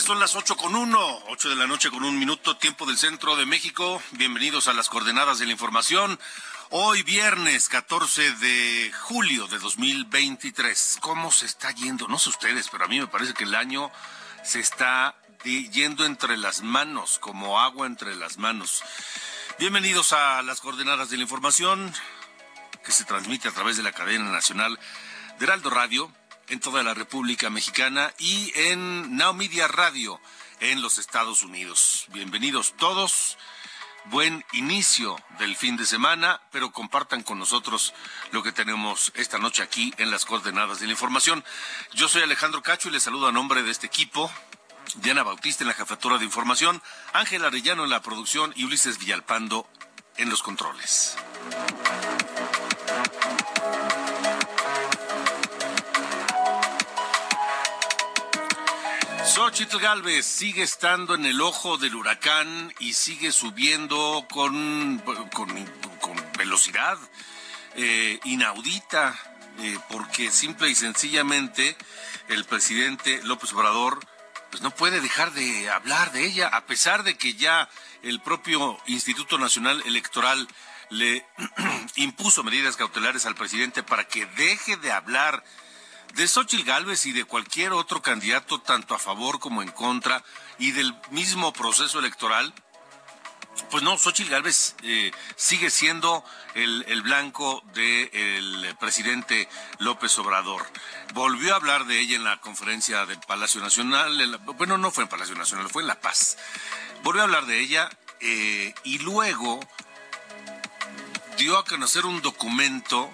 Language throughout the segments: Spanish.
Son las ocho con uno, ocho de la noche con un minuto, tiempo del centro de México. Bienvenidos a las coordenadas de la información. Hoy viernes 14 de julio de 2023. ¿Cómo se está yendo? No sé ustedes, pero a mí me parece que el año se está yendo entre las manos, como agua entre las manos. Bienvenidos a las coordenadas de la información que se transmite a través de la cadena nacional de Heraldo Radio en toda la República Mexicana y en Now Media Radio en los Estados Unidos. Bienvenidos todos. Buen inicio del fin de semana, pero compartan con nosotros lo que tenemos esta noche aquí en las coordenadas de la información. Yo soy Alejandro Cacho y les saludo a nombre de este equipo. Diana Bautista en la jefatura de información, Ángel Arellano en la producción y Ulises Villalpando en los controles. Xochitl Galvez sigue estando en el ojo del huracán y sigue subiendo con, con, velocidad eh, inaudita, eh, porque simple y sencillamente el presidente López Obrador pues no puede dejar de hablar de ella, a pesar de que ya el propio Instituto Nacional Electoral le impuso medidas cautelares al presidente para que deje de hablar Xochitl Gálvez y de cualquier otro candidato, tanto a favor como en contra, y del mismo proceso electoral, pues no, Xochitl Gálvez eh, sigue siendo el, blanco del presidente López Obrador. Volvió a hablar de ella en la conferencia del Palacio Nacional, bueno, no fue en Palacio Nacional, fue en La Paz. Volvió a hablar de ella eh, y luego dio a conocer un documento,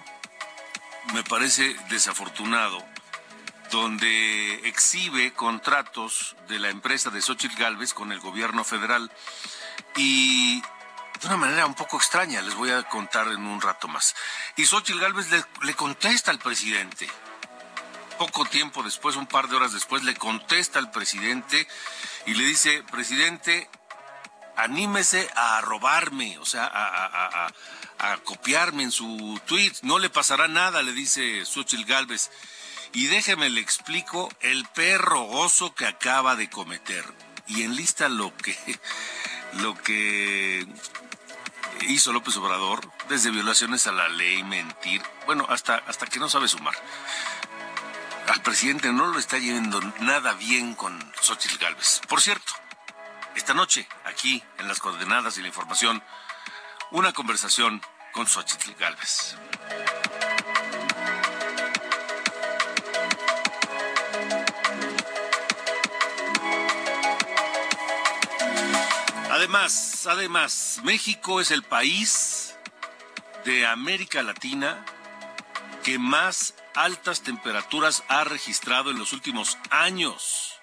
me parece desafortunado, donde exhibe contratos de la empresa de Xochitl Galvez con el gobierno federal y de una manera un poco extraña, les voy a contar en un rato más. Y Xochitl Galvez le, contesta al presidente. Poco tiempo después, un par de horas después, le contesta al presidente y le dice, presidente, anímese a robarme, o sea, a- a copiarme en su tweet. No le pasará nada, le dice Xochitl Galvez. Y déjeme le explico el perro oso que acaba de cometer. Y enlista lo que, lo que hizo López Obrador, desde violaciones a la ley, mentir, bueno, hasta, hasta que no sabe sumar. Al presidente no lo está yendo nada bien con Xochitl Galvez. Por cierto, esta noche, aquí en las coordenadas y la información, una conversación con Xochitl Galvez. Además, México es el país de América Latina que más altas temperaturas ha registrado en los últimos años.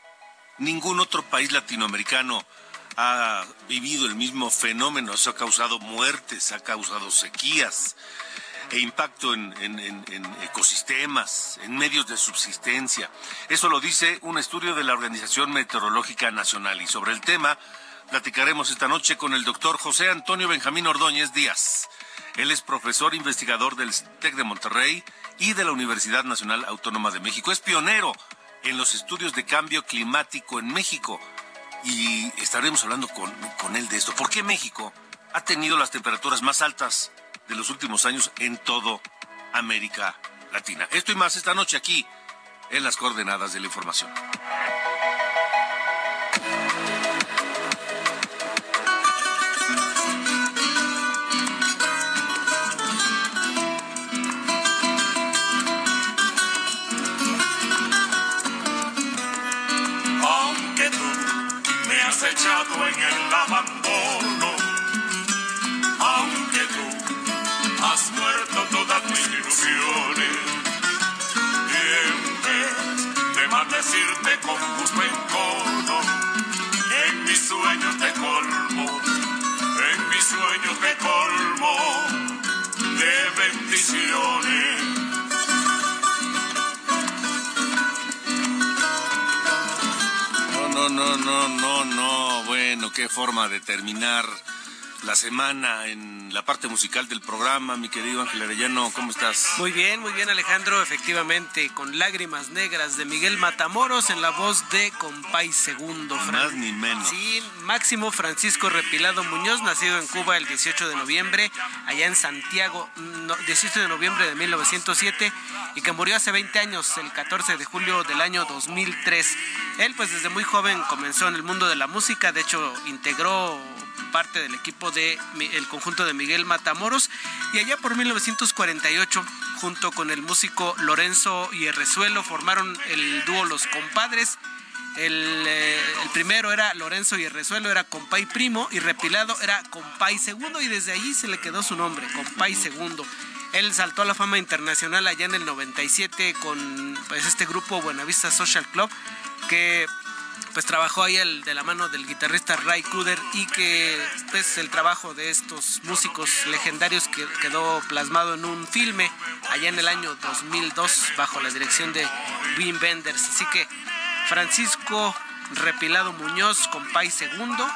Ningún otro país latinoamericano ha vivido el mismo fenómeno. Eso ha causado muertes, ha causado sequías e impacto en ecosistemas, en medios de subsistencia. Eso lo dice un estudio de la Organización Meteorológica Nacional. Y sobre el tema platicaremos esta noche con el doctor José Antonio Benjamín Ordóñez Díaz. Él es profesor investigador del TEC de Monterrey y de la Universidad Nacional Autónoma de México. Es pionero en los estudios de cambio climático en México. Y estaremos hablando con, con él de esto. ¿Por qué México ha tenido las temperaturas más altas de los últimos años en todo América Latina? Esto y más esta noche aquí en las coordenadas de la información. con gusto encono, en mis sueños te colmo, en mis sueños te colmo de bendiciones. No, No, no, no, no, no, bueno, qué forma de terminar la semana en la parte musical del programa. Mi querido Ángel Arellano, ¿cómo estás? Muy bien, muy bien Alejandro, efectivamente, con Lágrimas Negras de Miguel Matamoros en la voz de Compay Segundo. Más ni menos. Sí, Máximo Francisco Repilado Muñoz, nacido en Cuba el 18 de noviembre, allá en Santiago, 18 de noviembre de 1907, y que murió hace 20 años, el 14 de julio del año 2003. Él, pues desde muy joven comenzó en el mundo de la música, de hecho integró parte del equipo del el conjunto de Miguel Matamoros y allá por 1948 junto con el músico Lorenzo Hierrezuelo formaron el dúo Los Compadres. El, eh, primero era Lorenzo Hierrezuelo, era compay primo, y Repilado era compay segundo, y desde allí se le quedó su nombre, compay segundo. Él saltó a la fama internacional allá en el 97 con pues, este grupo Buenavista Social Club, que pues trabajó ahí el, de la mano del guitarrista Ray Kuder y que pues el trabajo de estos músicos legendarios que quedó plasmado en un filme allá en el año 2002 bajo la dirección de Wim Wenders. Así que Francisco Repilado Muñoz, compay segundo,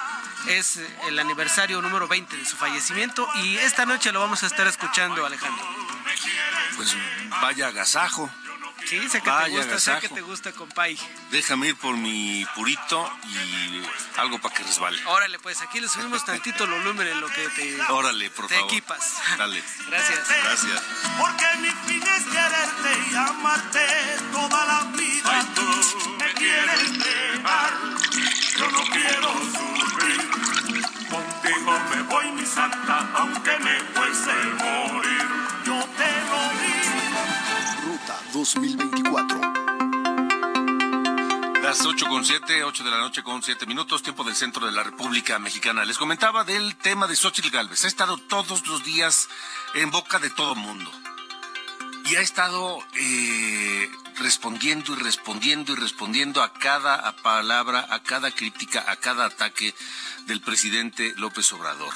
es el aniversario número 20 de su fallecimiento y esta noche lo vamos a estar escuchando, Alejandro. Pues vaya agasajo. Sí, sé que te gusta, sé que te gusta, compay. Déjame ir por mi purito y algo para que resbale. Órale, pues aquí le subimos tantito el volumen en lo que te, Órale, por te equipas. Dale. Gracias. Gracias. Porque mi fin es quererte y amarte toda la vida. Ay, tú me quieres dejar, yo no quiero sufrir. Contigo me voy, mi santa, aunque me fuese 2024. Las 8 con 7, 8 de la noche con 7 minutos, tiempo del centro de la República Mexicana. Les comentaba del tema de Xochitl Galvez. Ha estado todos los días en boca de todo mundo. Y ha estado eh, respondiendo y respondiendo y respondiendo a cada palabra, a cada crítica, a cada ataque del presidente López Obrador.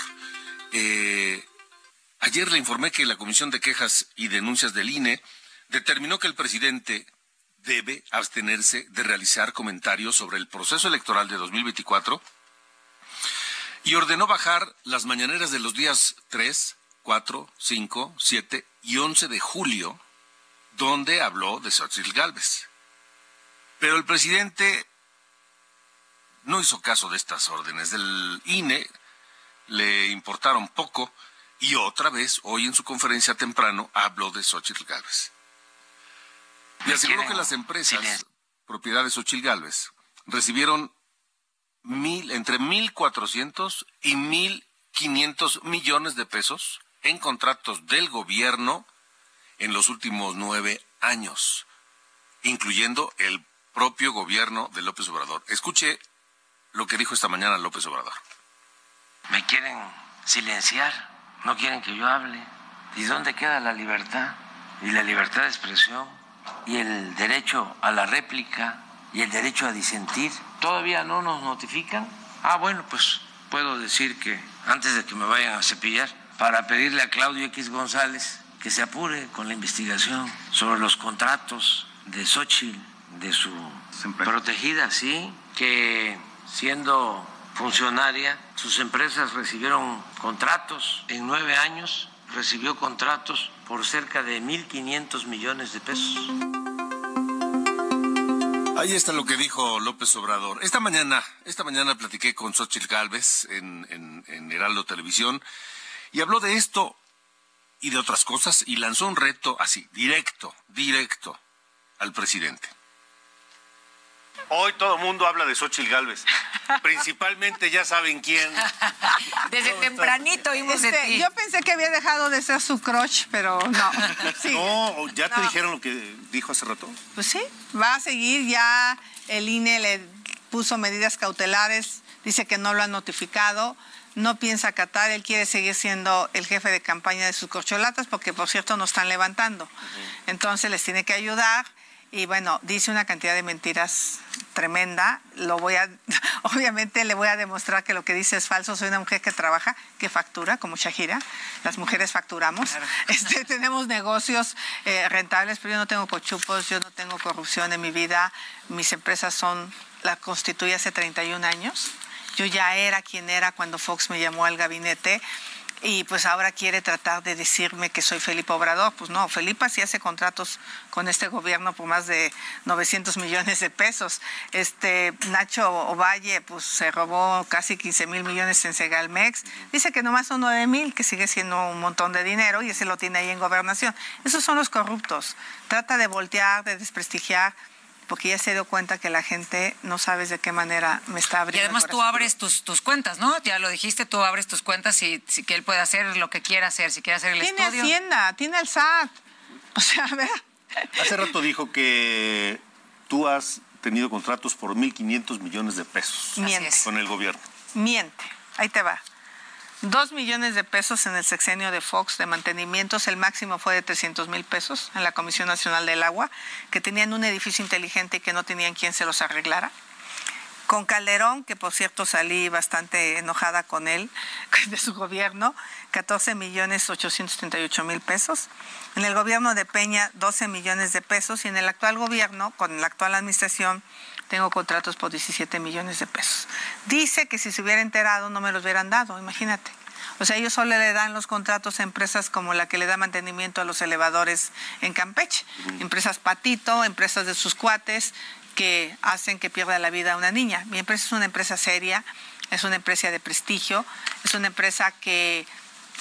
Eh, ayer le informé que la Comisión de Quejas y Denuncias del INE determinó que el presidente debe abstenerse de realizar comentarios sobre el proceso electoral de 2024 y ordenó bajar las mañaneras de los días 3, 4, 5, 7 y 11 de julio, donde habló de Xochitl Galvez. Pero el presidente no hizo caso de estas órdenes del INE, le importaron poco y otra vez, hoy en su conferencia temprano, habló de Xochitl Galvez. Y aseguró que las empresas, propiedades Xochitl Galvez, recibieron mil, entre 1.400 y 1.500 millones de pesos en contratos del gobierno en los últimos nueve años, incluyendo el propio gobierno de López Obrador. Escuche lo que dijo esta mañana López Obrador. Me quieren silenciar, no quieren que yo hable. ¿Y dónde queda la libertad? Y la libertad de expresión y el derecho a la réplica y el derecho a disentir. ¿Todavía no nos notifican? Ah, bueno, pues puedo decir que antes de que me vayan a cepillar, para pedirle a Claudio X González que se apure con la investigación sobre los contratos de Xochitl, de su protegida, sí, que siendo funcionaria, sus empresas recibieron contratos en nueve años, recibió contratos por cerca de 1.500 millones de pesos. Ahí está lo que dijo López Obrador. Esta mañana, esta mañana platiqué con Xochitl Galvez en, en, en Heraldo Televisión y habló de esto y de otras cosas y lanzó un reto así, directo, directo al presidente. Hoy todo el mundo habla de Xochitl Galvez. Principalmente ya saben quién. Desde tempranito oímos de Este, ti. yo pensé que había dejado de ser su crush, pero no. Sí. No, ¿ya te No. dijeron lo que dijo hace rato? Pues sí, va a seguir ya. El INE le puso medidas cautelares, dice que no lo ha notificado, no piensa acatar, él quiere seguir siendo el jefe de campaña de sus corcholatas, porque por cierto no están levantando. Entonces les tiene que ayudar. Y bueno, dice una cantidad de mentiras tremenda. Lo voy a, obviamente le voy a demostrar que lo que dice es falso. Soy una mujer que trabaja, que factura, como Shahira. Las mujeres facturamos. Este, tenemos negocios eh, rentables, pero yo no tengo cochupos, yo no tengo corrupción en mi vida. Mis empresas son la constituí hace 31 años. Yo ya era quien era cuando Fox me llamó al gabinete y pues ahora quiere tratar de decirme que soy Felipe Obrador. Pues no, Felipe sí hace contratos con este gobierno por más de 900 millones de pesos. Este Nacho Ovalle pues se robó casi 15 mil millones en Segalmex. Dice que nomás son 9 mil, que sigue siendo un montón de dinero y ese lo tiene ahí en gobernación. Esos son los corruptos. Trata de voltear, de desprestigiar porque ya se dio cuenta que la gente no sabes de qué manera me está abriendo. Y además tú abres tus, tus cuentas, ¿no? Ya lo dijiste, tú abres tus cuentas y, si que él puede hacer lo que quiera hacer, si quiere hacer el Tiene estudio. Hacienda, tiene el SAT. O sea, a ver. Hace rato dijo que tú has tenido contratos por 1.500 millones de pesos Miente. con el gobierno. Miente. Ahí te va. Dos millones de pesos en el sexenio de Fox de mantenimientos, el máximo fue de 300 mil pesos en la Comisión Nacional del Agua, que tenían un edificio inteligente y que no tenían quien se los arreglara. Con Calderón, que por cierto salí bastante enojada con él, de su gobierno, 14 millones 838 mil pesos. En el gobierno de Peña, 12 millones de pesos. Y en el actual gobierno, con la actual administración, tengo contratos por 17 millones de pesos. Dice que si se hubiera enterado no me los hubieran dado, imagínate. O sea, ellos solo le dan los contratos a empresas como la que le da mantenimiento a los elevadores en Campeche. Empresas Patito, empresas de sus cuates que hacen que pierda la vida una niña. Mi empresa es una empresa seria, es una empresa de prestigio, es una empresa que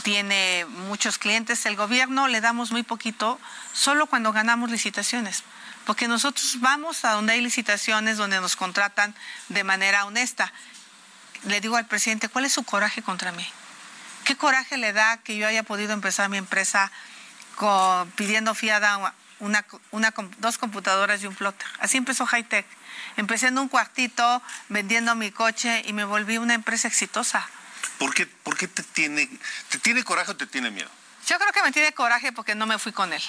tiene muchos clientes. El gobierno le damos muy poquito solo cuando ganamos licitaciones. Porque nosotros vamos a donde hay licitaciones, donde nos contratan de manera honesta. Le digo al presidente, ¿cuál es su coraje contra mí? ¿Qué coraje le da que yo haya podido empezar mi empresa con- pidiendo fiada una, una dos computadoras y un plotter? Así empezó Hightech. Empecé en un cuartito vendiendo mi coche y me volví una empresa exitosa. ¿Por qué, por qué te, tiene, te tiene coraje o te tiene miedo? Yo creo que me tiene coraje porque no me fui con él.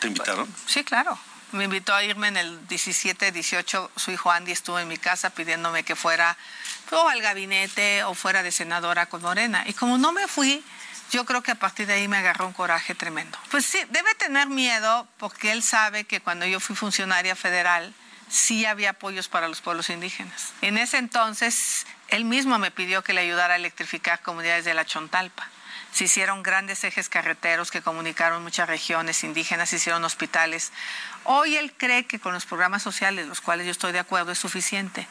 ¿Te invitaron? Sí, claro. Me invitó a irme en el 17, 18. Su hijo Andy estuvo en mi casa pidiéndome que fuera o al gabinete o fuera de senadora con Morena. Y como no me fui, yo creo que a partir de ahí me agarró un coraje tremendo. Pues sí, debe tener miedo porque él sabe que cuando yo fui funcionaria federal, sí había apoyos para los pueblos indígenas. En ese entonces, él mismo me pidió que le ayudara a electrificar comunidades de la Chontalpa. Se hicieron grandes ejes carreteros que comunicaron muchas regiones indígenas, se hicieron hospitales. Hoy él cree que con los programas sociales, los cuales yo estoy de acuerdo, es suficiente.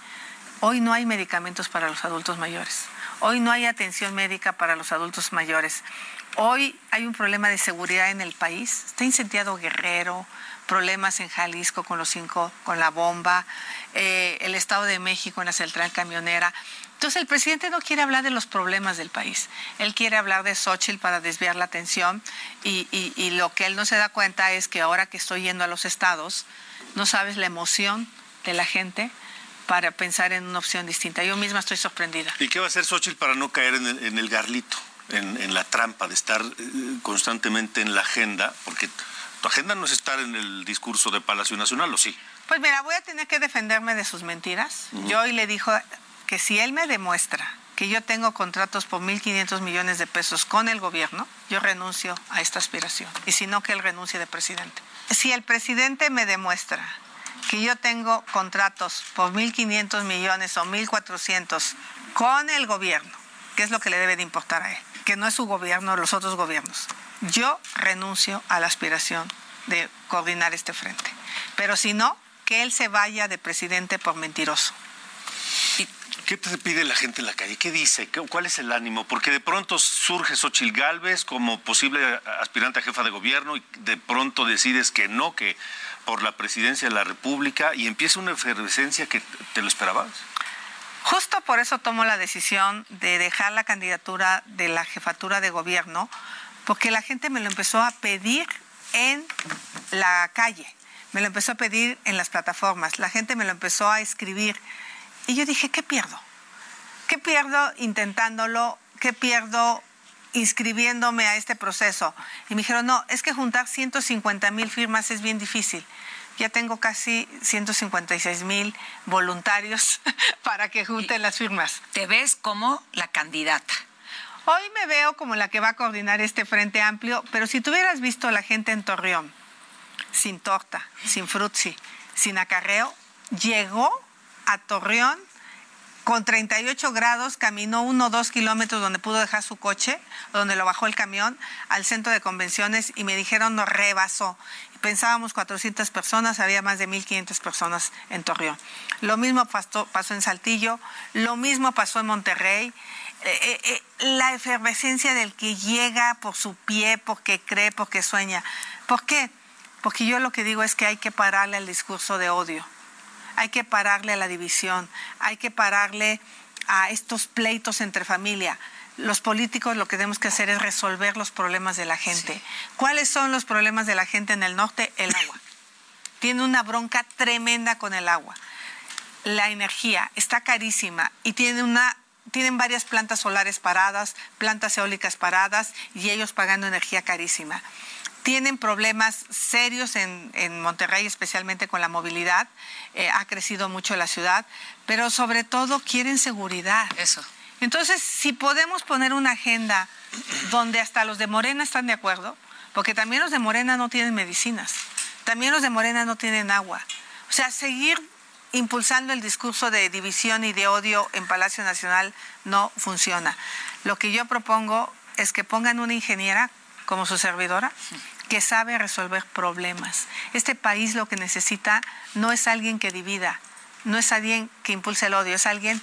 Hoy no hay medicamentos para los adultos mayores. Hoy no hay atención médica para los adultos mayores. Hoy hay un problema de seguridad en el país. Está incendiado Guerrero, problemas en Jalisco con los cinco, con la bomba, eh, el Estado de México en la central camionera. Entonces el presidente no quiere hablar de los problemas del país. Él quiere hablar de Xochitl para desviar la atención y, y- y lo que él no se da cuenta es que ahora que estoy yendo a los estados, no sabes la emoción de la gente para pensar en una opción distinta. Yo misma estoy sorprendida. ¿Y qué va a hacer Xochitl para no caer en el, en el garlito, en, en la trampa de estar eh, constantemente en la agenda? Porque tu agenda no es estar en el discurso de Palacio Nacional, ¿o sí? Pues mira, voy a tener que defenderme de sus mentiras. Yo hoy le dijo que si él me demuestra que yo tengo contratos por 1.500 millones de pesos con el gobierno, yo renuncio a esta aspiración. Y si no, que él renuncie de presidente. Si el presidente me demuestra que yo tengo contratos por 1.500 millones o 1.400 con el gobierno, que es lo que le debe de importar a él, que no es su gobierno, los otros gobiernos. Yo renuncio a la aspiración de coordinar este frente. Pero si no, que él se vaya de presidente por mentiroso. ¿Qué te pide la gente en la calle? ¿Qué dice? ¿Qué- ¿Cuál es el ánimo? Porque de pronto surge Xochitl Gálvez como posible aspirante a jefa de gobierno y de pronto decides que no, que por la presidencia de la República y empieza una efervescencia que te lo esperabas. Justo por eso tomo la decisión de dejar la candidatura de la jefatura de gobierno, porque la gente me lo empezó a pedir en la calle, me lo empezó a pedir en las plataformas, la gente me lo empezó a escribir. Y yo dije, ¿qué pierdo? ¿Qué pierdo intentándolo? ¿Qué pierdo inscribiéndome a este proceso? Y me dijeron, no, es que juntar 150 mil firmas es bien difícil. Ya tengo casi 156 mil voluntarios para que junten las firmas. Te ves como la candidata. Hoy me veo como la que va a coordinar este frente amplio, pero si tú hubieras visto a la gente en Torreón, sin torta, sin frutzi, sin acarreo, llegó a Torreón con 38 grados, caminó uno o dos kilómetros donde pudo dejar su coche, donde lo bajó el camión, al centro de convenciones y me dijeron no rebasó. Pensábamos 400 personas, había más de 1.500 personas en Torreón. Lo mismo pasó, pasó en Saltillo, lo mismo pasó en Monterrey. Eh, eh, eh, la efervescencia del que llega por su pie, porque cree, porque sueña. ¿Por qué? Porque yo lo que digo es que hay que pararle al discurso de odio hay que pararle a la división, hay que pararle a estos pleitos entre familia. Los políticos lo que tenemos que hacer es resolver los problemas de la gente. ¿Cuáles son los problemas de la gente en el norte? El agua. Tiene una bronca tremenda con el agua. La energía está carísima y tiene una tienen varias plantas solares paradas, plantas eólicas paradas y ellos pagando energía carísima tienen problemas serios en, Monterrey, especialmente con la movilidad. Eh, ha crecido mucho la ciudad, pero sobre todo quieren seguridad. Eso. Entonces, si podemos poner una agenda donde hasta los de Morena están de acuerdo, porque también los de Morena no tienen medicinas, también los de Morena no tienen agua. O sea, seguir impulsando el discurso de división y de odio en Palacio Nacional no funciona. Lo que yo propongo es que pongan una ingeniera como su servidora, que sabe resolver problemas. Este país lo que necesita no es alguien que divida, no es alguien que impulse el odio, es alguien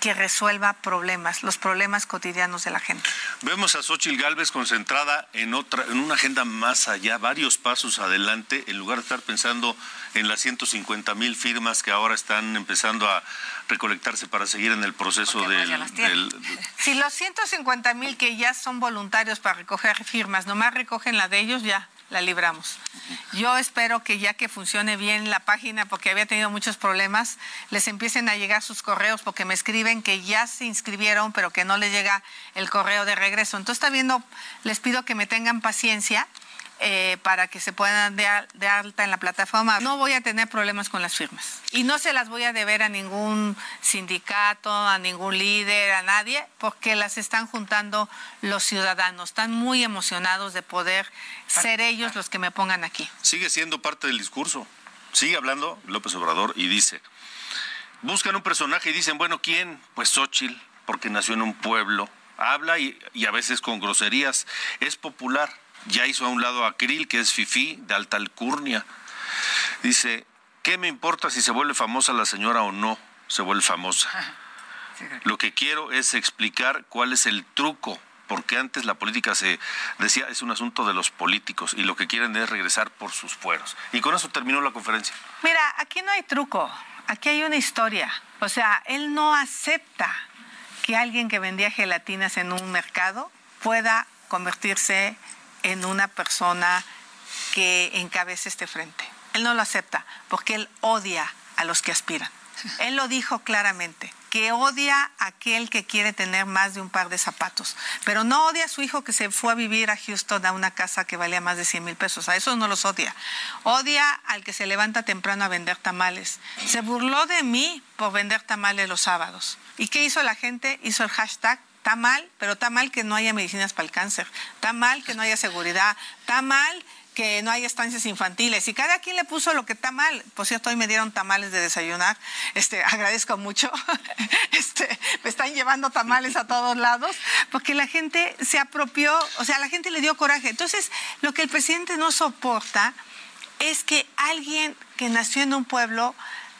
que resuelva problemas, los problemas cotidianos de la gente. Vemos a Xochitl Gálvez concentrada en otra, en una agenda más allá, varios pasos adelante, en lugar de estar pensando en las 150 mil firmas que ahora están empezando a recolectarse para seguir en el proceso del, Si los 150 mil que ya son voluntarios para recoger firmas, nomás recogen la de ellos, ya la libramos. Yo espero que ya que funcione bien la página, porque había tenido muchos problemas, les empiecen a llegar sus correos, porque me escriben que ya se inscribieron, pero que no les llega el correo de regreso. Entonces, está viendo, les pido que me tengan paciencia eh, para que se puedan dar de alta en la plataforma. No voy a tener problemas con las firmas y no se las voy a deber a ningún sindicato, a ningún líder, a nadie, porque las están juntando los ciudadanos. Están muy emocionados de poder ser ellos los que me pongan aquí. Sigue siendo parte del discurso. Sigue hablando López Obrador y dice, buscan un personaje y dicen, bueno, ¿quién? Pues Xochitl, porque nació en un pueblo. Habla y, y a veces con groserías. Es popular ya hizo a un lado a Krill, que es Fifi, de alta alcurnia. Dice, ¿qué me importa si se vuelve famosa la señora o no se vuelve famosa? Lo que quiero es explicar cuál es el truco, porque antes la política se decía es un asunto de los políticos y lo que quieren es regresar por sus fueros. Y con eso terminó la conferencia. Mira, aquí no hay truco, aquí hay una historia. O sea, él no acepta que alguien que vendía gelatinas en un mercado pueda convertirse en una persona que encabece este frente. Él no lo acepta porque él odia a los que aspiran. Él lo dijo claramente, que odia a aquel que quiere tener más de un par de zapatos, pero no odia a su hijo que se fue a vivir a Houston a una casa que valía más de 100 mil pesos. A esos no los odia. Odia al que se levanta temprano a vender tamales. Se burló de mí por vender tamales los sábados. ¿Y qué hizo la gente? Hizo el hashtag Está mal, pero está mal que no haya medicinas para el cáncer. Está mal que no haya seguridad. Está mal que no haya estancias infantiles. Y cada quien le puso lo que está mal. Por cierto, hoy me dieron tamales de desayunar. Este, agradezco mucho. Este, me están llevando tamales a todos lados porque la gente se apropió, o sea, la gente le dio coraje. Entonces, lo que el presidente no soporta es que alguien que nació en un pueblo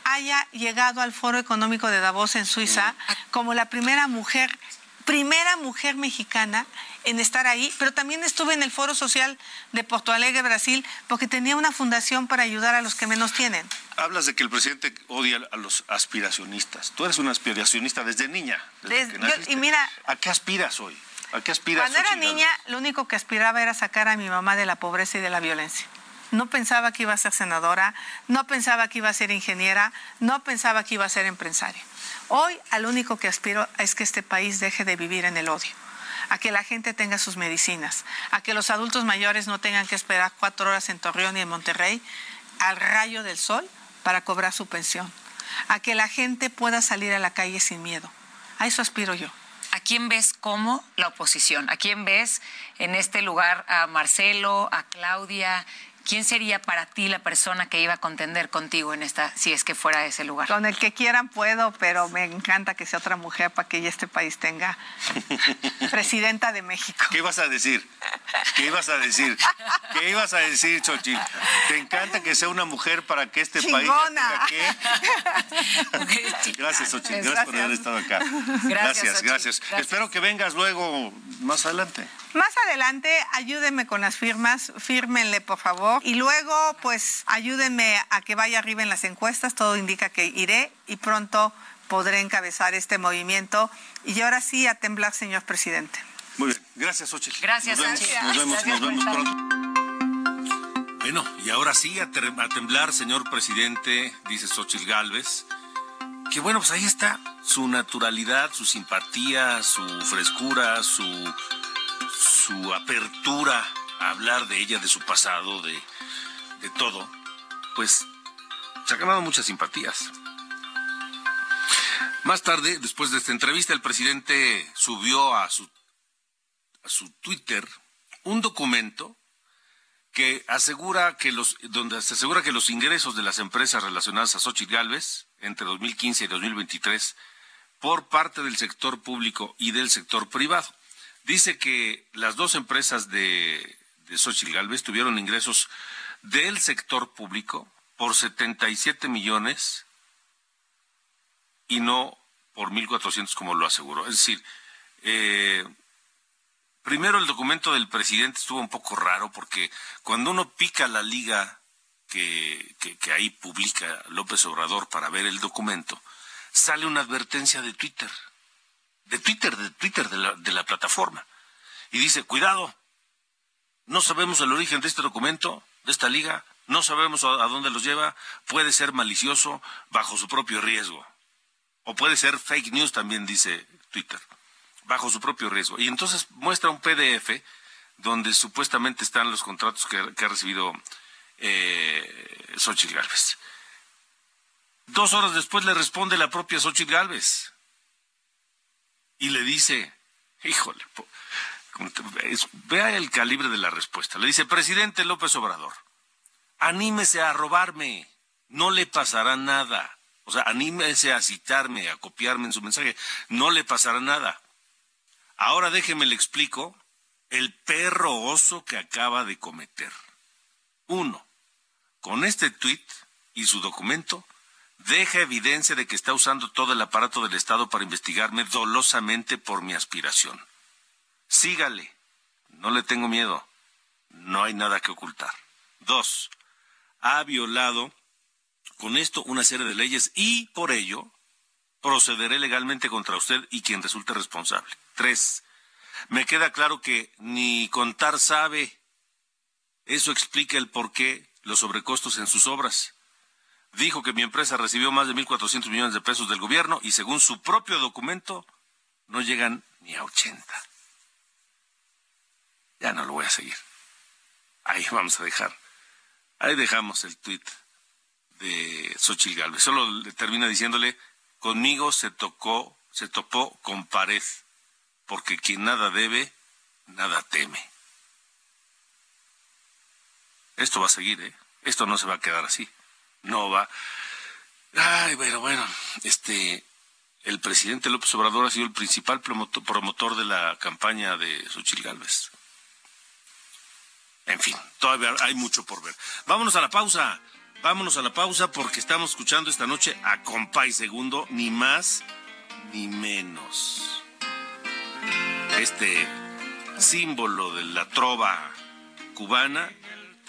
haya llegado al Foro Económico de Davos en Suiza como la primera mujer primera mujer mexicana en estar ahí, pero también estuve en el Foro Social de Porto Alegre, Brasil, porque tenía una fundación para ayudar a los que menos tienen. Hablas de que el presidente odia a los aspiracionistas. Tú eres una aspiracionista desde niña. y mira, ¿A qué aspiras hoy? ¿A qué aspiras? Cuando era niña, lo único que aspiraba era sacar a mi mamá de la pobreza y de la violencia. No pensaba que iba a ser senadora, no pensaba que iba a ser ingeniera, no pensaba que iba a ser empresaria. Hoy al único que aspiro es que este país deje de vivir en el odio a que la gente tenga sus medicinas, a que los adultos mayores no tengan que esperar cuatro horas en Torreón y en Monterrey al rayo del sol para cobrar su pensión, a que la gente pueda salir a la calle sin miedo. A eso aspiro yo. ¿A quién ves como la oposición? ¿A quién ves en este lugar a Marcelo, a Claudia? ¿Quién sería para ti la persona que iba a contender contigo en esta, si es que fuera ese lugar? Con el que quieran puedo, pero me encanta que sea otra mujer para que ya este país tenga presidenta de México. ¿Qué ibas a decir? ¿Qué ibas a decir? ¿Qué ibas a decir, Xochitl? ¿Te encanta que sea una mujer para que este país tenga qué? Gracias, Xochitl. Gracias, por haber estado acá. Gracias, gracias. Espero que vengas luego más adelante. Más adelante, ayúdenme con las firmas, fírmenle por favor. Y luego, pues, ayúdenme a que vaya arriba en las encuestas. Todo indica que iré y pronto podré encabezar este movimiento. Y ahora sí, a temblar, señor presidente. Muy bien. Gracias, Xochitl. Gracias, nos vemos. Nos vemos, nos vemos pronto. Bueno, y ahora sí, a, a temblar, señor presidente, dice Xochitl Galvez. Que bueno, pues ahí está su naturalidad, su simpatía, su frescura, su, su apertura a hablar de ella, de su pasado, de, de todo. Pues se ha ganado muchas simpatías. Más tarde, después de esta entrevista, el presidente subió a su, a su Twitter un documento que asegura que los donde se asegura que los ingresos de las empresas relacionadas a Xochitl Galvez entre 2015 y 2023 por parte del sector público y del sector privado. Dice que las dos empresas de, de Xochitl Galvez tuvieron ingresos del sector público por 77 millones y no por 1.400 como lo aseguró. Es decir, eh, Primero, el documento del presidente estuvo un poco raro porque cuando uno pica la liga que, que, ahí publica López Obrador para ver el documento, sale una advertencia de Twitter, de Twitter, de Twitter de la, de la plataforma. Y dice, cuidado, no sabemos el origen de este documento, de esta liga, no sabemos a dónde los lleva, puede ser malicioso bajo su propio riesgo. O puede ser fake news también, dice Twitter bajo su propio riesgo. Y entonces muestra un PDF donde supuestamente están los contratos que, ha recibido eh, Xochitl Galvez. Dos horas después le responde la propia Xochitl Galvez y le dice, híjole, vea el calibre de la respuesta. Le dice, presidente López Obrador, anímese a robarme, no le pasará nada. O sea, anímese a citarme, a copiarme en su mensaje, no le pasará nada. Ahora déjeme le explico el perro oso que acaba de cometer. Uno, con este tuit y su documento, deja evidencia de que está usando todo el aparato del Estado para investigarme dolosamente por mi aspiración. Sígale, no le tengo miedo, no hay nada que ocultar. Dos, ha violado con esto una serie de leyes y por ello procederé legalmente contra usted y quien resulte responsable. Tres, me queda claro que ni contar sabe. Eso explica el por qué los sobrecostos en sus obras. Dijo que mi empresa recibió más de 1.400 millones de pesos del gobierno y según su propio documento no llegan ni a 80. Ya no lo voy a seguir. Ahí vamos a dejar. Ahí dejamos el tuit de Xochitl. Solo le termina diciéndole, conmigo se tocó, se topó con pared, porque quien nada debe, nada teme. Esto va a seguir, ¿eh? Esto no se va a quedar así. No va. Ay, bueno, bueno, este, el presidente López Obrador ha sido el principal promotor, de la campaña de Xochitl Galvez. En fin, todavía hay mucho por ver. Vámonos a la pausa. Vámonos a la pausa porque estamos escuchando esta noche a Compay Segundo, ni más ni menos. Este símbolo de la trova cubana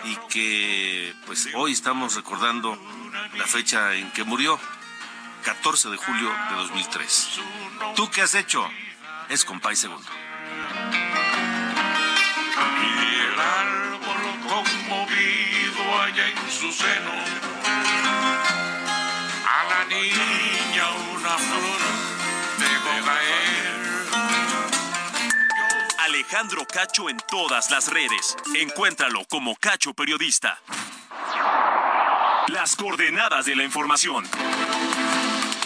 y que pues hoy estamos recordando la fecha en que murió, 14 de julio de 2003. ¿Tú qué has hecho? Es Compay Segundo. Y el árbol conmovido allá en su seno, Alejandro Cacho en todas las redes. Encuéntralo como Cacho Periodista. Las coordenadas de la información.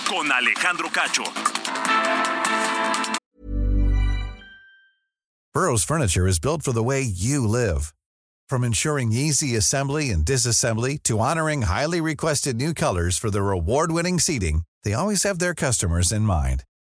Con Alejandro Cacho. Burrow's furniture is built for the way you live. From ensuring easy assembly and disassembly to honoring highly requested new colors for their award-winning seating, they always have their customers in mind.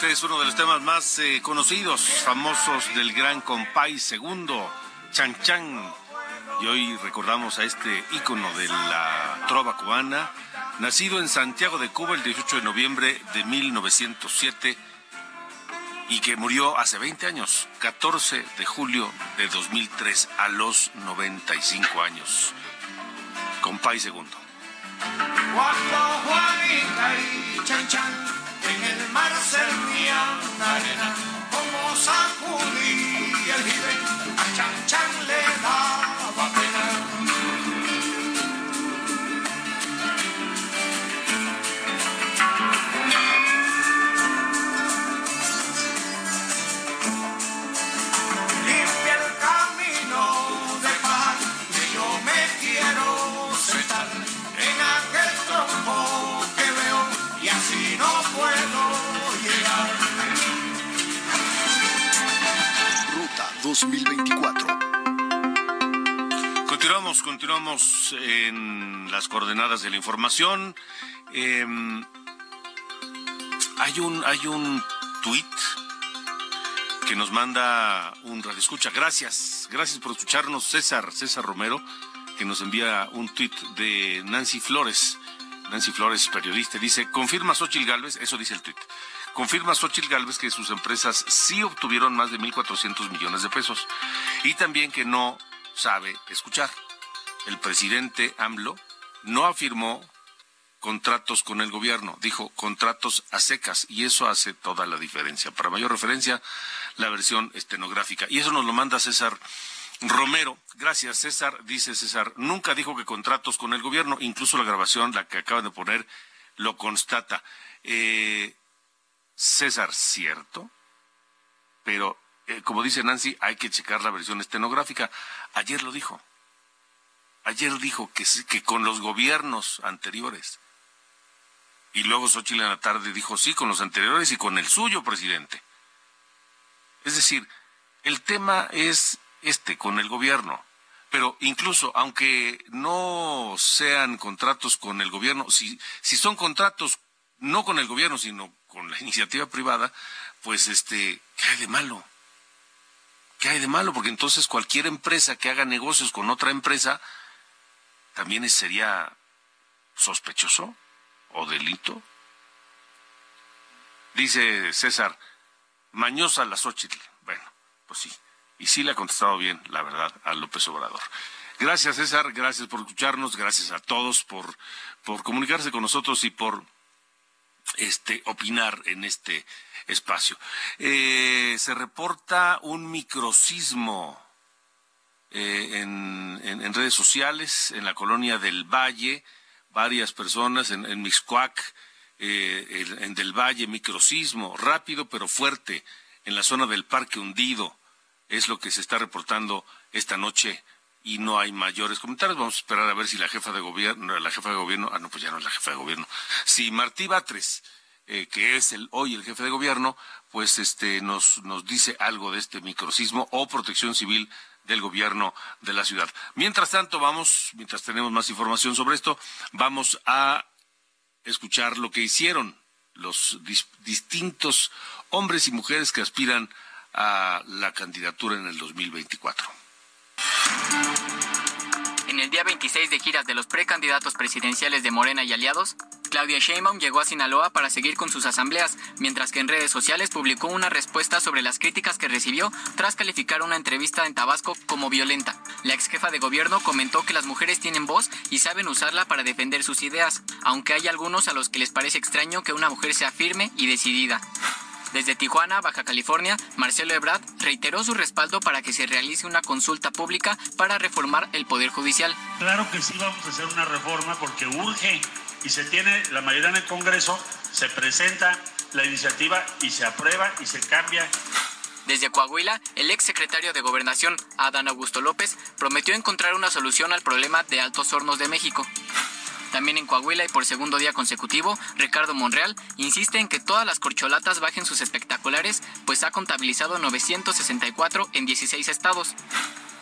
Este es uno de los temas más eh, conocidos, famosos del gran compay segundo, Chan Chan. Y hoy recordamos a este ícono de la trova cubana, nacido en Santiago de Cuba el 18 de noviembre de 1907 y que murió hace 20 años, 14 de julio de 2003, a los 95 años. Compay segundo. Juanita y Chan Chan en el mar servían arena, como sacudía el jibe, a Chan Chan le Continuamos, en las coordenadas de la información. Em, hay un, hay un tuit que nos manda un radio escucha. Gracias, gracias por escucharnos, César, César Romero, que nos envía un tuit de Nancy Flores. Nancy Flores, periodista, dice, confirma Xochil Gálvez, eso dice el tuit, confirma Xochil Gálvez que sus empresas sí obtuvieron más de 1.400 millones de pesos y también que no sabe escuchar. El presidente AMLO no afirmó contratos con el gobierno, dijo contratos a secas y eso hace toda la diferencia. Para mayor referencia, la versión estenográfica. Y eso nos lo manda César Romero. Gracias, César. Dice César, nunca dijo que contratos con el gobierno, incluso la grabación, la que acaban de poner, lo constata. Eh, César, cierto, pero eh, como dice Nancy, hay que checar la versión estenográfica. Ayer lo dijo. Ayer dijo que, sí, que con los gobiernos anteriores. Y luego Xochitl en la tarde dijo sí, con los anteriores y con el suyo, presidente. Es decir, el tema es este, con el gobierno. Pero incluso, aunque no sean contratos con el gobierno, si, si son contratos no con el gobierno, sino con la iniciativa privada, pues este, ¿qué hay de malo? ¿Qué hay de malo? Porque entonces cualquier empresa que haga negocios con otra empresa también sería sospechoso o delito. Dice César, mañosa la Xochitl. Bueno, pues sí. Y sí le ha contestado bien, la verdad, a López Obrador. Gracias, César. Gracias por escucharnos. Gracias a todos por, por comunicarse con nosotros y por este opinar en este espacio. Eh, se reporta un microsismo eh, en, redes sociales en la colonia del Valle, varias personas en, en eh, en Del Valle, microsismo, rápido pero fuerte, en la zona del Parque Hundido. Es lo que se está reportando esta noche y no hay mayores comentarios. Vamos a esperar a ver si la jefa de gobierno, la jefa de gobierno, ah, no, pues ya no es la jefa de gobierno. Si Martí Batres, eh, que es el, hoy el jefe de gobierno, pues este, nos, nos dice algo de este microsismo o protección civil del gobierno de la ciudad. Mientras tanto, vamos, mientras tenemos más información sobre esto, vamos a escuchar lo que hicieron los distintos hombres y mujeres que aspiran a la candidatura en el 2024. En el día 26 de giras de los precandidatos presidenciales de Morena y aliados, Claudia Sheinbaum llegó a Sinaloa para seguir con sus asambleas, mientras que en redes sociales publicó una respuesta sobre las críticas que recibió tras calificar una entrevista en Tabasco como violenta. La ex jefa de gobierno comentó que las mujeres tienen voz y saben usarla para defender sus ideas, aunque hay algunos a los que les parece extraño que una mujer sea firme y decidida. Desde Tijuana, Baja California, Marcelo Ebrard reiteró su respaldo para que se realice una consulta pública para reformar el Poder Judicial. Claro que sí vamos a hacer una reforma porque urge y se tiene la mayoría en el Congreso, se presenta la iniciativa y se aprueba y se cambia. Desde Coahuila, el ex secretario de Gobernación, Adán Augusto López, prometió encontrar una solución al problema de Altos Hornos de México. También en Coahuila y por segundo día consecutivo, Ricardo Monreal insiste en que todas las corcholatas bajen sus espectaculares, pues ha contabilizado 964 en 16 estados.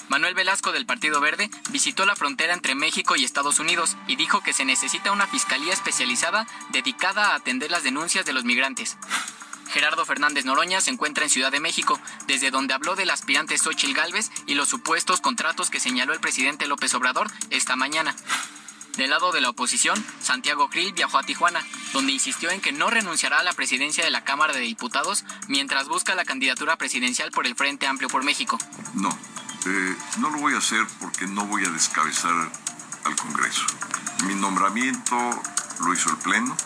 Manuel Velasco del Partido Verde visitó la frontera entre México y Estados Unidos y dijo que se necesita una fiscalía especializada dedicada a atender las denuncias de los migrantes. Gerardo Fernández Noroña se encuentra en Ciudad de México, desde donde habló del aspirante Xochil Gálvez y los supuestos contratos que señaló el presidente López Obrador esta mañana. Del lado de la oposición, Santiago Krill viajó a Tijuana, donde insistió en que no renunciará a la presidencia de la Cámara de Diputados mientras busca la candidatura presidencial por el Frente Amplio por México. No, eh, no lo voy a hacer porque no voy a descabezar al Congreso. Mi nombramiento lo hizo el Pleno.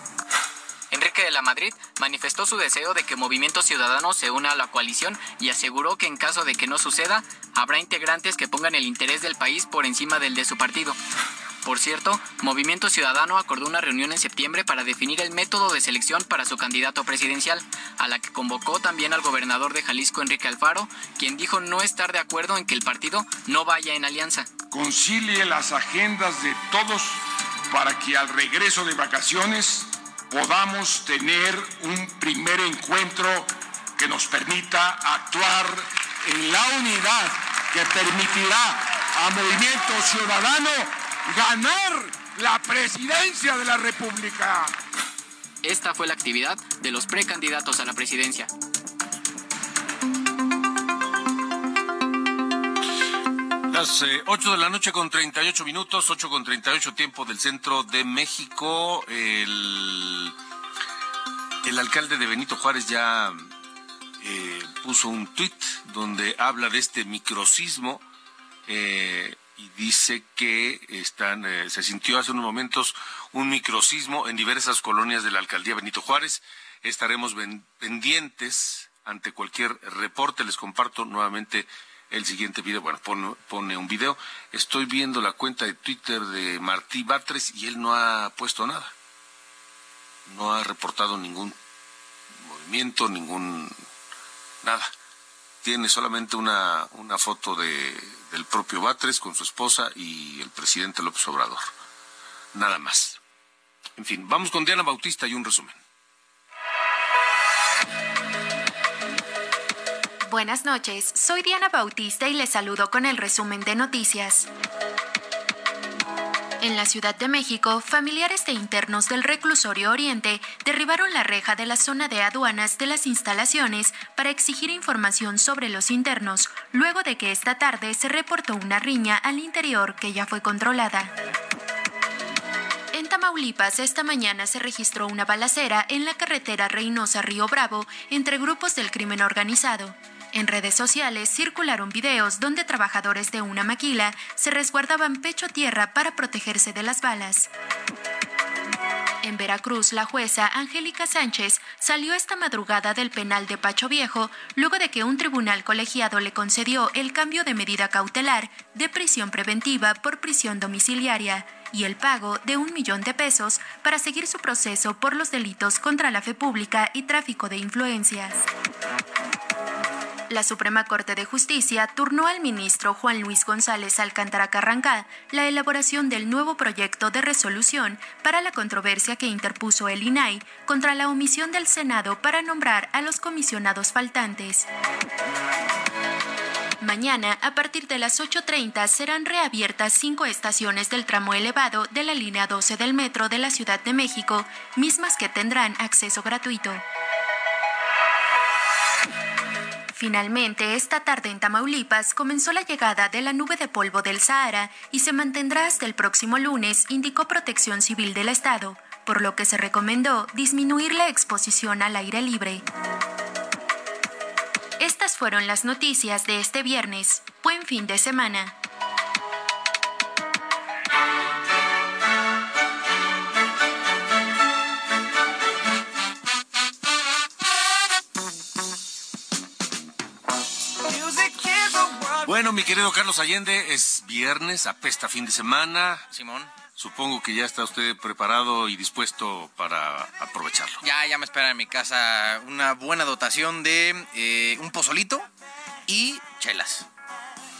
Enrique de la Madrid manifestó su deseo de que Movimiento Ciudadano se una a la coalición y aseguró que en caso de que no suceda, habrá integrantes que pongan el interés del país por encima del de su partido. Por cierto, Movimiento Ciudadano acordó una reunión en septiembre para definir el método de selección para su candidato presidencial, a la que convocó también al gobernador de Jalisco, Enrique Alfaro, quien dijo no estar de acuerdo en que el partido no vaya en alianza. Concilie las agendas de todos para que al regreso de vacaciones podamos tener un primer encuentro que nos permita actuar en la unidad que permitirá a Movimiento Ciudadano ganar la presidencia de la República. Esta fue la actividad de los precandidatos a la presidencia. Las 8 eh, de la noche con 38 minutos, 8 con 38 tiempo del centro de México. El, el alcalde de Benito Juárez ya eh, puso un tuit donde habla de este microcismo eh, y dice que están, eh, se sintió hace unos momentos un microcismo en diversas colonias de la alcaldía Benito Juárez. Estaremos pendientes ante cualquier reporte. Les comparto nuevamente el siguiente video. Bueno, pone, pone, un video. Estoy viendo la cuenta de Twitter de Martí Batres y él no ha puesto nada. No ha reportado ningún movimiento, ningún nada. Tiene solamente una, una foto de del propio Batres con su esposa y el presidente López Obrador. Nada más. En fin, vamos con Diana Bautista y un resumen. Buenas noches, soy Diana Bautista y les saludo con el resumen de noticias. En la Ciudad de México, familiares de internos del reclusorio Oriente derribaron la reja de la zona de aduanas de las instalaciones para exigir información sobre los internos, luego de que esta tarde se reportó una riña al interior que ya fue controlada. En Tamaulipas, esta mañana se registró una balacera en la carretera Reynosa-Río Bravo entre grupos del crimen organizado. En redes sociales circularon videos donde trabajadores de una maquila se resguardaban pecho a tierra para protegerse de las balas. En Veracruz, la jueza Angélica Sánchez salió esta madrugada del penal de Pacho Viejo luego de que un tribunal colegiado le concedió el cambio de medida cautelar de prisión preventiva por prisión domiciliaria y el pago de un millón de pesos para seguir su proceso por los delitos contra la fe pública y tráfico de influencias. La Suprema Corte de Justicia turnó al ministro Juan Luis González Alcántara Carrancá la elaboración del nuevo proyecto de resolución para la controversia que interpuso el INAI contra la omisión del Senado para nombrar a los comisionados faltantes. Mañana, a partir de las 8.30, serán reabiertas cinco estaciones del tramo elevado de la línea 12 del metro de la Ciudad de México, mismas que tendrán acceso gratuito. Finalmente, esta tarde en Tamaulipas comenzó la llegada de la nube de polvo del Sahara y se mantendrá hasta el próximo lunes, indicó Protección Civil del Estado, por lo que se recomendó disminuir la exposición al aire libre. Estas fueron las noticias de este viernes. Buen fin de semana. Bueno, mi querido Carlos Allende, es viernes, apesta fin de semana. Simón. Supongo que ya está usted preparado y dispuesto para aprovecharlo. Ya, ya me espera en mi casa una buena dotación de eh, un pozolito y chelas.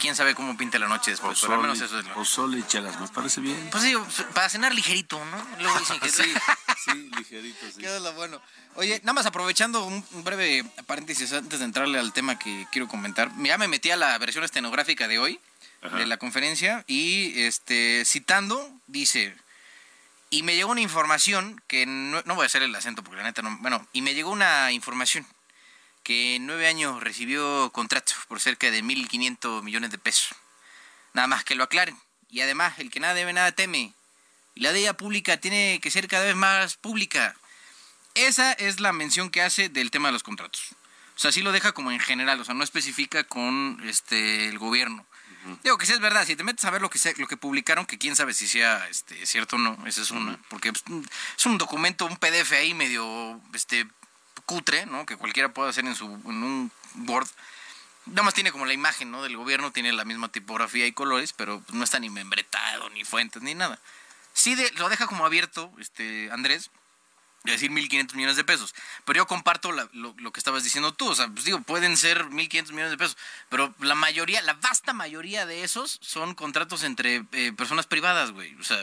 Quién sabe cómo pinte la noche después, pero al menos eso es lo. Pozole y chelas, me parece bien. Pues sí, para cenar ligerito, ¿no? Luego dicen que sí, sí, ligerito, sí. Queda lo bueno. Oye, nada más aprovechando un, un breve paréntesis antes de entrarle al tema que quiero comentar. Ya me metí a la versión estenográfica de hoy, de la conferencia, y este citando, dice, y me llegó una información que no, no voy a hacer el acento porque la neta no, bueno, y me llegó una información que en nueve años recibió contrato por cerca de 1.500 millones de pesos. Nada más que lo aclaren. Y además, el que nada debe, nada teme. Y la deuda pública tiene que ser cada vez más pública. Esa es la mención que hace del tema de los contratos. O sea, sí lo deja como en general, o sea, no especifica con este el gobierno. Digo que sí es verdad, si te metes a ver lo que se- lo que publicaron, que quién sabe si sea este, cierto o no, esa es una, porque pues, es un documento, un PDF ahí medio este cutre, ¿no? Que cualquiera puede hacer en su en un Word. Nada más tiene como la imagen, ¿no? Del gobierno, tiene la misma tipografía y colores, pero pues, no está ni membretado, ni fuentes, ni nada. Sí de- lo deja como abierto, este Andrés, de decir 1.500 millones de pesos. Pero yo comparto lo, lo que estabas diciendo tú. O sea, pues digo, pueden ser 1.500 millones de pesos. Pero la mayoría, la vasta mayoría de esos son contratos entre eh, personas privadas, güey. O sea,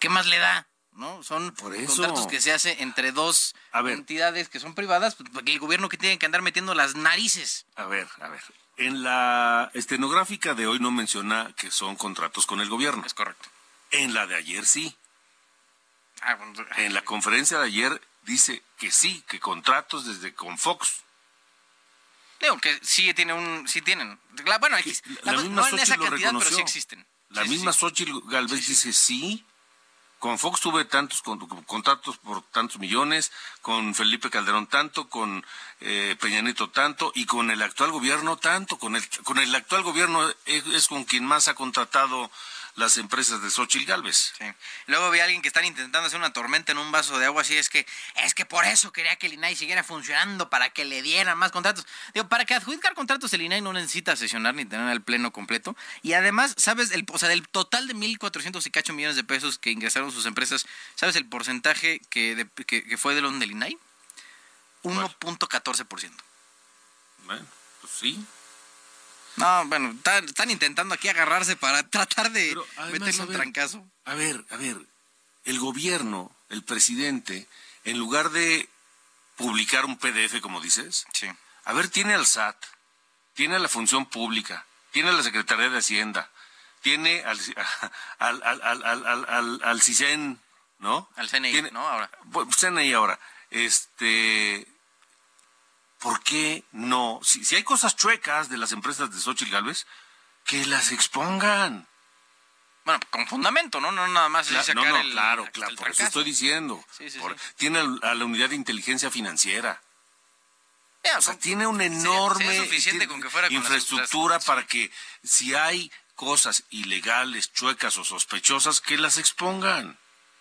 ¿qué más le da? ¿No? Son eso. contratos que se hace entre dos A ver. entidades que son privadas. pues, el gobierno que tiene que andar metiendo las narices. A ver, a ver. En la estenográfica de hoy no menciona que son contratos con el gobierno. Es correcto. En la de ayer sí. Ah, bueno, En la conferencia de ayer dice que sí, que contratos desde con Fox. Digo que sí tiene un, sí tienen. La- bueno, X. La no, en esa cantidad, pero reconoció. sí existen. La Sí, sí, misma sí. Xochitl Galvez dice sí. Con Fox tuve tantos con- contratos por tantos millones, con Felipe Calderón tanto, con eh, Peña Nieto tanto y con el actual gobierno tanto. Con el, con el actual gobierno es, es con quien más ha contratado las empresas de Xochitl Galvez. Sí. Luego vi a alguien que están intentando hacer una tormenta en un vaso de agua así, es que es que por eso quería que el INAI siguiera funcionando, para que le dieran más contratos. Digo, para que adjudicar contratos el INAI no necesita sesionar ni tener el pleno completo. Y además, ¿sabes? El, o sea, del total de 1.400 y cacho millones de pesos que ingresaron sus empresas, ¿sabes el porcentaje que, de- que, que fue de lo del INAI? 1.14%. Bueno, pues sí. No, bueno, están, están intentando aquí agarrarse para tratar de además, meterle un ver, trancazo. A ver, a ver, el gobierno, el presidente, en lugar de publicar un PDF, como dices, a ver, tiene al SAT, tiene a la Función Pública, tiene a la Secretaría de Hacienda, tiene al, al, al, al, al, al, CISEN, ¿no? Al CNI, Tiene- ¿no? Ahora. CNI ahora. Este, ¿por qué no? Si, si hay cosas chuecas de las empresas de Xochitl Galvez, que las expongan. Bueno, con fundamento, ¿no? No nada más Cla- es no, sacar no, el, claro, claro, el por eso estoy diciendo. Sí, sí, Por- sí. Tiene a la unidad de inteligencia financiera. O sea, tiene una enorme suficiente tiene con que fuera con infraestructura para que si hay cosas ilegales, chuecas o sospechosas, que las expongan.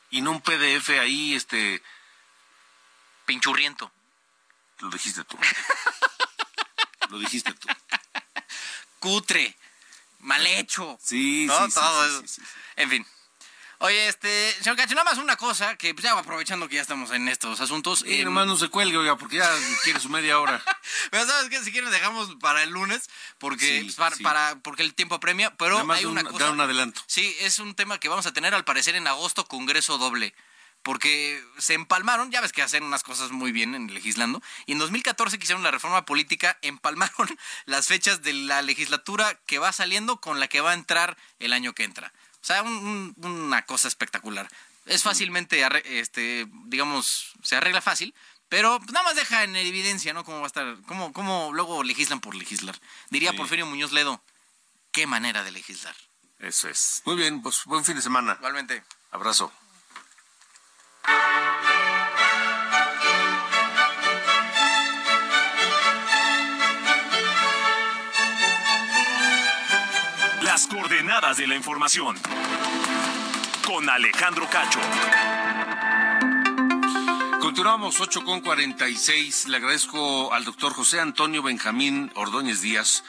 Y no un PDF ahí, este... Pinchurriento. Lo dijiste tú. Lo dijiste tú. Cutre, mal hecho. Sí, ¿no? sí, Todo sí, eso. sí, sí, sí. En fin. Oye, este, señor Cacho, nada más una cosa, que pues, ya aprovechando que ya estamos en estos asuntos. Y eh, nomás no se cuelgue, oiga, porque ya quiere su media hora. Pero sabes que si quieren dejamos para el lunes, porque Sí, pues, para, sí. para- porque el tiempo apremia, pero Nada más hay una un- cosa. dar un adelanto. Sí, es un tema que vamos a tener al parecer en agosto, Congreso doble. Porque se empalmaron, ya ves que hacen unas cosas muy bien en legislando, y en 2014 que hicieron la reforma política, empalmaron las fechas de la legislatura que va saliendo con la que va a entrar el año que entra. O sea, un- un- una cosa espectacular. Es fácilmente, este, digamos, se arregla fácil, pero pues, nada más deja en evidencia, ¿no? Cómo va a estar, cómo, cómo luego legislan por legislar. Diría Sí. Porfirio Muñoz Ledo, qué manera de legislar. Eso es. Muy bien, pues buen fin de semana. Igualmente. Abrazo. Las coordenadas de la información. Con Alejandro Cacho. Continuamos 8 con 46. Le agradezco al doctor José Antonio Benjamín Ordóñez Díaz,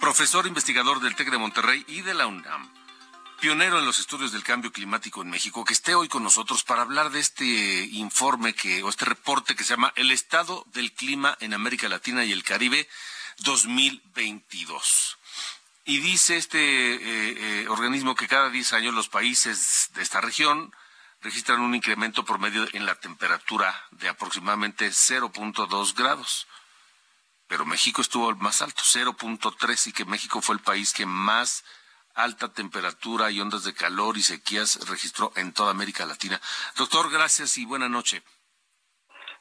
profesor investigador del TEC de Monterrey y de la UNAM, pionero en los estudios del cambio climático en México, que esté hoy con nosotros para hablar de este informe que, o este reporte que se llama El estado del clima en América Latina y el Caribe 2022. Y dice este eh, eh, organismo que cada 10 años los países de esta región registran un incremento promedio en la temperatura de aproximadamente 0.2 grados. Pero México estuvo más alto, 0.3, y que México fue el país que más alta temperatura y ondas de calor y sequías registró en toda América Latina. Doctor, gracias y buena noche.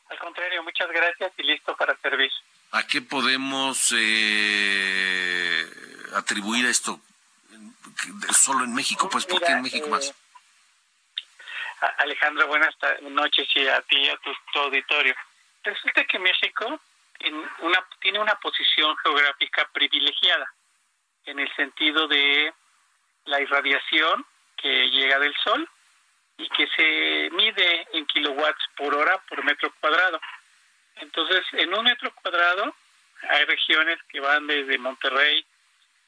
Al contrario, muchas gracias y listo para servir. ¿A qué podemos eh, atribuir esto solo en México? Pues, ¿por qué en México eh, más? A- Alejandro, buenas noches y a ti y a tu, tu auditorio. Resulta que México en una, tiene una posición geográfica privilegiada en el sentido de la irradiación que llega del Sol y que se mide en kilowatts por hora por metro cuadrado. Entonces, en un metro cuadrado hay regiones que van desde Monterrey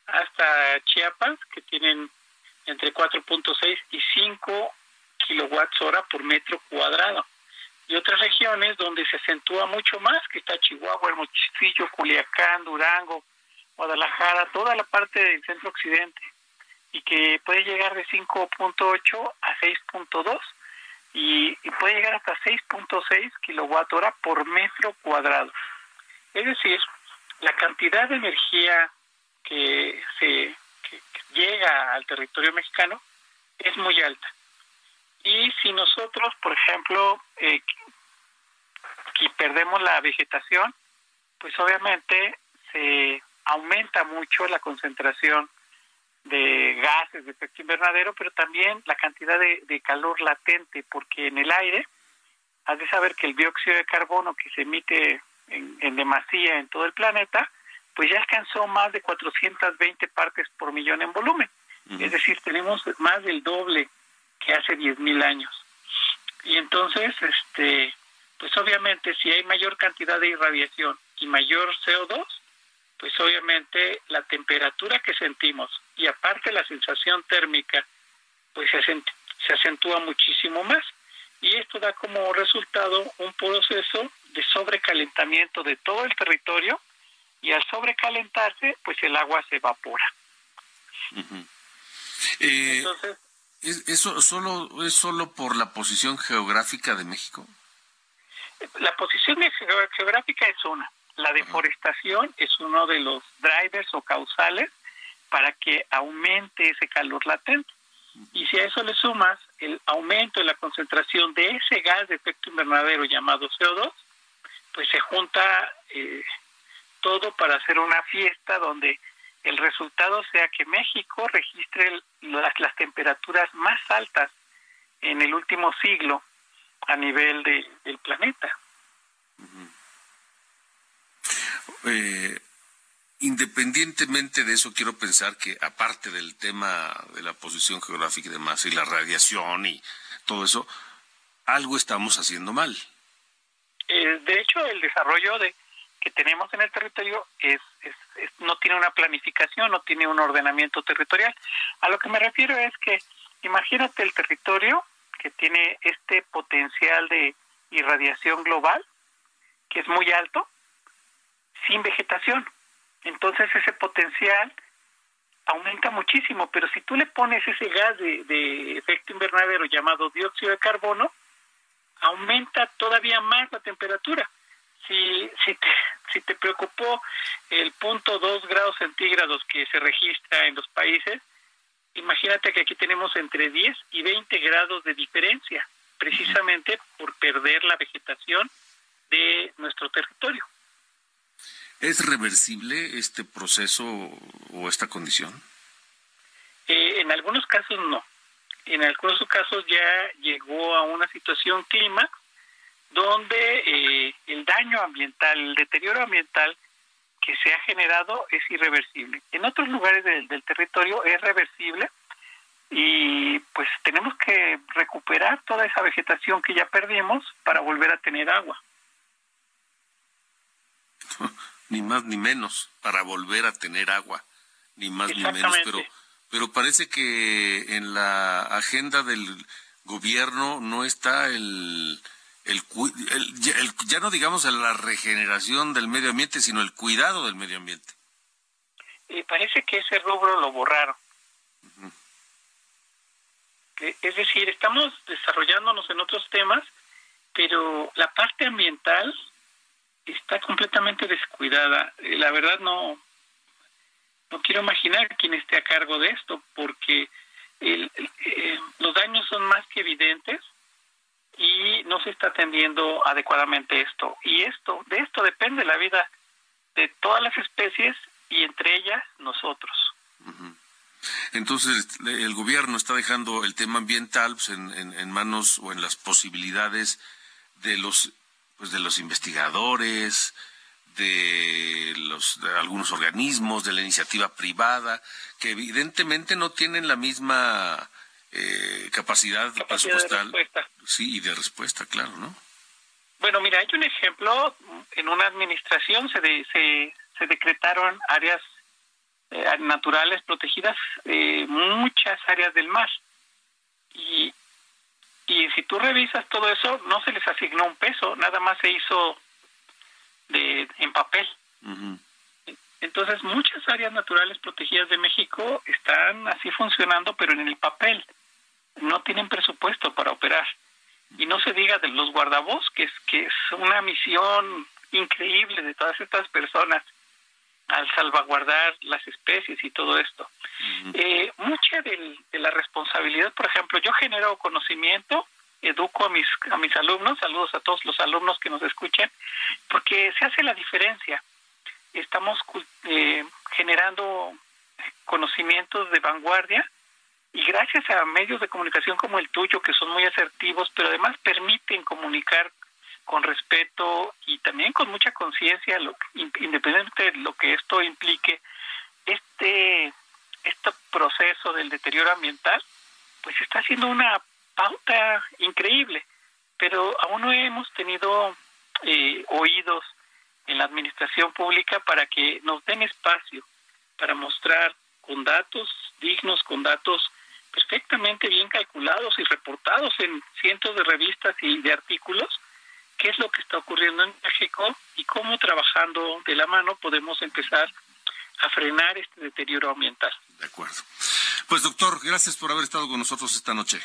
hasta Chiapas que tienen entre 4.6 y 5 kilowatts hora por metro cuadrado. Y otras regiones donde se acentúa mucho más, que está Chihuahua, Hermosillo, Culiacán, Durango, Guadalajara, toda la parte del centro occidente, y que puede llegar de 5.8 a 6.2 y, y puede llegar hasta 6.6 kilowatt hora por metro cuadrado. Es decir, la cantidad de energía que se que- llega al territorio mexicano es muy alta. Y si nosotros, por ejemplo, eh, que perdemos la vegetación, pues obviamente se aumenta mucho la concentración de gases de efecto invernadero, pero también la cantidad de, de calor latente, porque en el aire, has de saber que el dióxido de carbono que se emite en, en demasía en todo el planeta, pues ya alcanzó más de 420 partes por millón en volumen. Es decir, tenemos más del doble que hace 10.000 años. Y entonces, este, pues obviamente si hay mayor cantidad de irradiación y mayor CO2, pues obviamente la temperatura que sentimos y aparte la sensación térmica, pues se, acent- se acentúa muchísimo más. Y esto da como resultado un proceso de sobrecalentamiento de todo el territorio y al sobrecalentarse, pues el agua se evapora. Eh, ¿es, eso solo, ¿Es solo por la posición geográfica de México? La posición geo- geográfica es una. La deforestación es uno de los drivers o causales para que aumente ese calor latente. Y si a eso le sumas el aumento de la concentración de ese gas de efecto invernadero llamado CO2, pues se junta eh, todo para hacer una fiesta donde el resultado sea que México registre las, las temperaturas más altas en el último siglo a nivel de- del planeta. Eh, independientemente de eso, quiero pensar que aparte del tema de la posición geográfica y demás, y la radiación y todo eso, algo estamos haciendo mal. Eh, de hecho, el desarrollo de que tenemos en el territorio es, no tiene una planificación, no tiene un ordenamiento territorial. A lo que me refiero es que Imagínate el territorio que tiene este potencial de irradiación global, que es muy alto, sin vegetación. Entonces ese potencial aumenta muchísimo, pero si tú le pones ese gas de, efecto invernadero llamado dióxido de carbono, aumenta todavía más la temperatura. Si, si, te, si te preocupó el punto dos grados centígrados que se registra en los países, imagínate que aquí tenemos entre 10 y 20 grados de diferencia, precisamente por perder la vegetación de nuestro territorio. ¿Es reversible este proceso o esta condición? Eh, en algunos casos no. En algunos casos ya llegó a una situación clima donde eh, el daño ambiental, el deterioro ambiental que se ha generado es irreversible. En otros lugares del, del territorio es reversible y pues tenemos que recuperar toda esa vegetación que ya perdimos para volver a tener agua. ni más ni menos, para volver a tener agua, ni más ni menos, pero pero parece que en la agenda del gobierno no está el, el, ya no digamos la regeneración del medio ambiente, sino el cuidado del medio ambiente. Parece que ese rubro lo borraron. Es decir, estamos desarrollándonos en otros temas, pero la parte ambiental está completamente descuidada. Eh, la verdad no, no quiero imaginar quién esté a cargo de esto, porque el, eh, los daños son más que evidentes y no se está atendiendo adecuadamente esto. Y esto, de esto depende la vida de todas las especies y entre ellas nosotros. Entonces, el gobierno está dejando el tema ambiental pues, en, en, manos o en las posibilidades de los, pues, de los investigadores, de los de algunos organismos, de la iniciativa privada, que evidentemente no tienen la misma eh, capacidad, presupuestal. Sí, y de respuesta, claro, ¿no? Bueno, mira, hay un ejemplo, en una administración se, se, se decretaron áreas eh, naturales protegidas, eh, muchas áreas del mar. Y, y si tú revisas todo eso, no se les asignó un peso, nada más se hizo de, en papel. Entonces, muchas áreas naturales protegidas de México están así funcionando, pero en el papel. No tienen presupuesto para operar. Y no se diga de los guardabosques, que es una misión increíble de todas estas personas al salvaguardar las especies y todo esto. eh, mucha de la responsabilidad, por ejemplo, yo genero conocimiento educo a mis, a mis alumnos, saludos a todos los alumnos que nos escuchen, porque se hace la diferencia. Estamos eh, generando conocimientos de vanguardia y gracias a medios de comunicación como el tuyo, que son muy asertivos, pero además permiten comunicar con respeto y también con mucha conciencia, independientemente de lo que esto implique, este, este proceso del deterioro ambiental, pues está haciendo una pauta increíble, pero aún no hemos tenido eh, oídos en la administración pública para que nos den espacio para mostrar con datos dignos, con datos perfectamente bien calculados y reportados en cientos de revistas y de artículos, qué es lo que está ocurriendo en México y cómo trabajando de la mano podemos empezar a frenar este deterioro ambiental. De acuerdo. Pues doctor, gracias por haber estado con nosotros esta noche.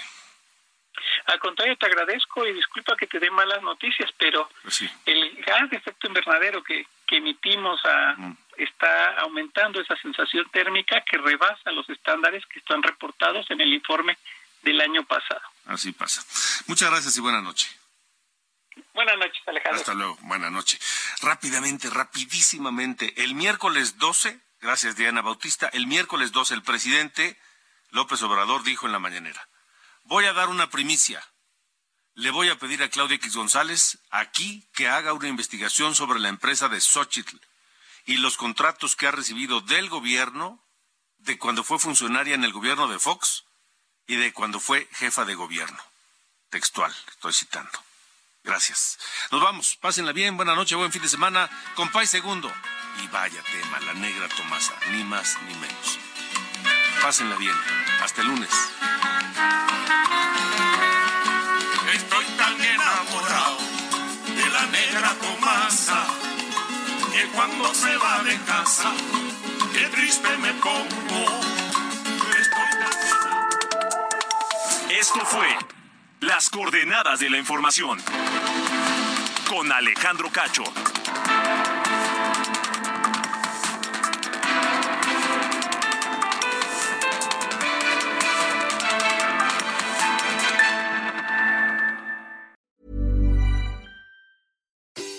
Al contrario, te agradezco y disculpa que te dé malas noticias, pero pues el gas de efecto invernadero que, emitimos a, está aumentando esa sensación térmica que rebasa los estándares que están reportados en el informe del año pasado. Así pasa. Muchas gracias y buena noche. Buenas noches, Alejandro. Hasta luego, buena noche. Rápidamente, rapidísimamente, el miércoles 12, gracias Diana Bautista, el miércoles 12 el presidente López Obrador dijo en la mañanera, Voy a dar una primicia. Le voy a pedir a Claudia X González aquí que haga una investigación sobre la empresa de Xochitl y los contratos que ha recibido del gobierno de cuando fue funcionaria en el gobierno de Fox y de cuando fue jefa de gobierno. Textual, estoy citando. Gracias. Nos vamos. Pásenla bien. Buena noche, buen fin de semana. Compay segundo. Y vaya tema, la negra Tomasa. Ni más ni menos. Pásenla bien. Hasta el lunes. Estoy tan enamorado de la negra Tomasa que cuando se va de casa, qué triste me pongo. Estoy tan... Esto fue. Las coordenadas de la información con Alejandro Cacho.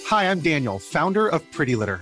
Hi, I'm Daniel, founder of Pretty Litter.